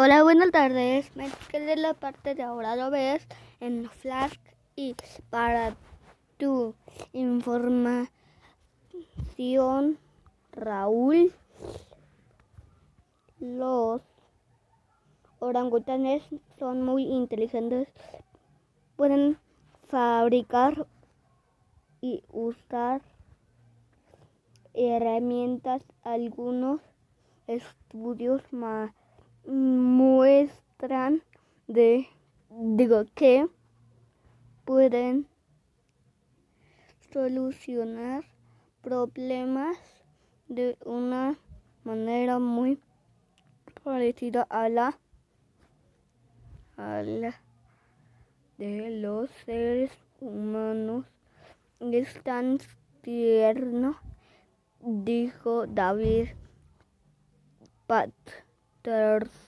Hola, buenas tardes. Me quedé la parte de ahora lo ves en Flash y para tu información, Raúl, los orangutanes son muy inteligentes. Pueden fabricar y usar herramientas. Algunos estudios más muestran de digo que pueden solucionar problemas de una manera muy parecida a la a la de los seres humanos. Es tan tierno dijo David Pat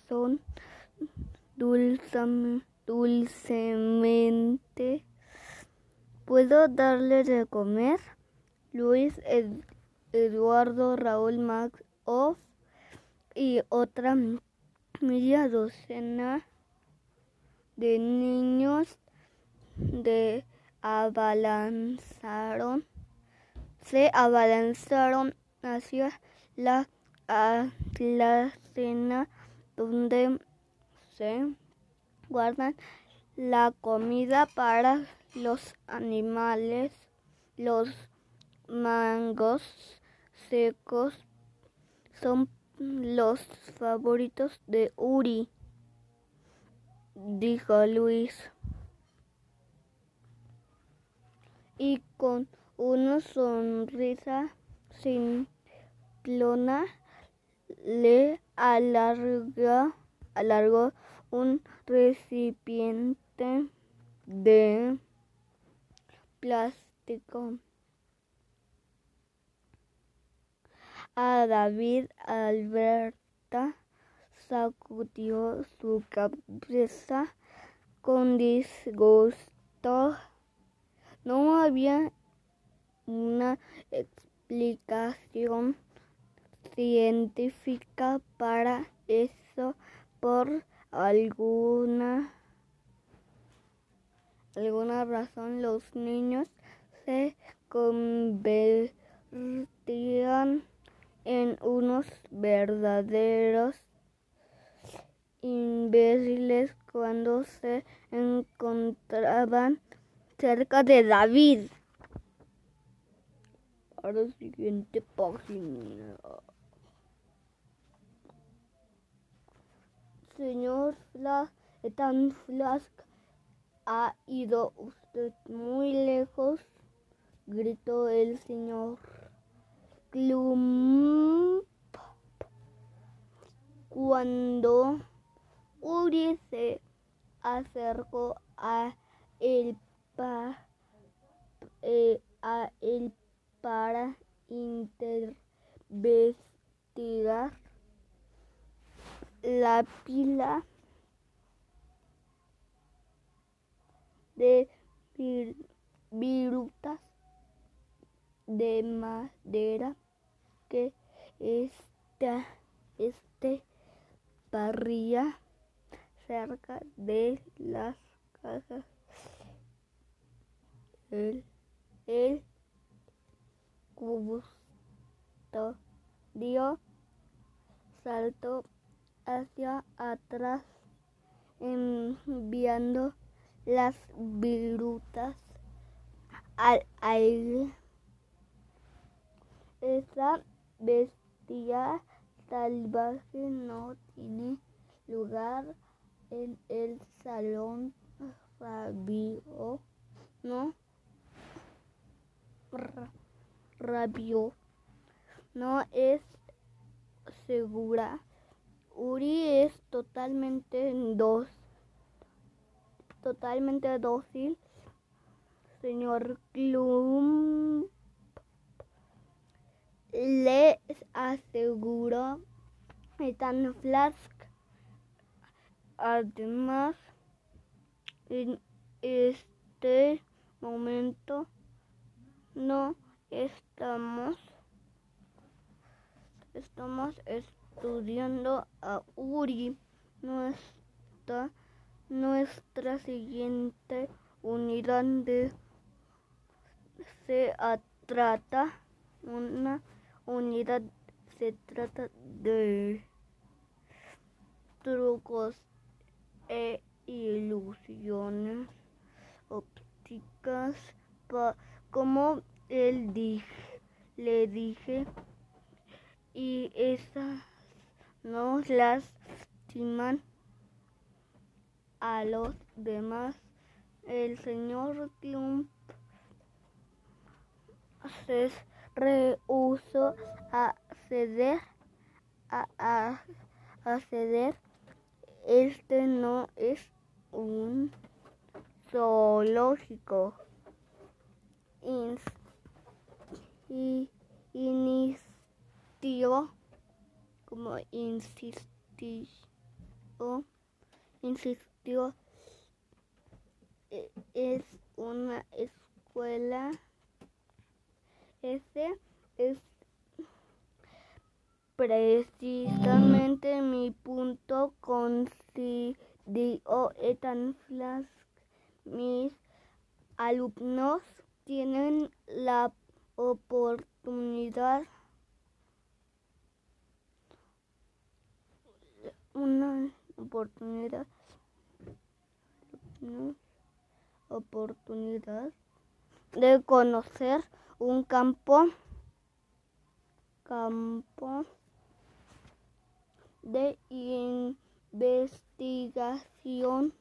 son dulcemente. ¿Puedo darle de comer? Luis Eduardo Raúl Max Off y otra media docena de niños de abalanzaron se abalanzaron hacia la a la donde se guardan la comida para los animales, los mangos secos son los favoritos de Uri, dijo Luis. Y con una sonrisa sin plona le alarga, alargó un recipiente de plástico a David Alberta sacudió su cabeza con disgusto. No había una explicación científica para eso por alguna alguna razón los niños se convertían en unos verdaderos imbéciles cuando se encontraban cerca de David. Ahora siguiente página. Señor Flask, tan Flask, ha ido usted muy lejos, gritó el señor Clump cuando Uri se acercó a él, eh, a él para investigar la pila de virutas de madera que esta, este parrilla cerca de las casas. El, el dio salto hacia atrás enviando las virutas al aire. Esa bestia salvaje no tiene lugar en el salón rabio, ¿no? Rabio. No es segura totalmente dos, totalmente dócil. Señor Klum le aseguró Ethan Flask. Además, en este momento no estamos estamos estudiando a Uri nuestra, nuestra siguiente unidad de se trata una unidad se trata de trucos e ilusiones ópticas como él dije, le dije y esas no a los demás. El señor Trump se rehusó a ceder a, ceder. Este no es un zoológico. Y insistió como insistió e, es una escuela ese es precisamente mi punto coincidió Ethan Flask. Mis alumnos tienen la oportunidad una oportunidad oportunidad de conocer un campo campo de investigación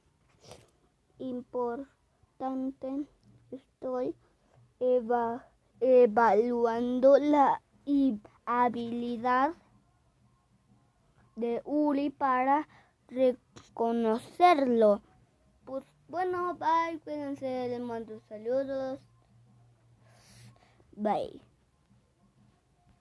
importante. Estoy evaluando la habilidad de Uri para reconocerlo. Pues bueno, bye, cuídense, les mando saludos. Bye.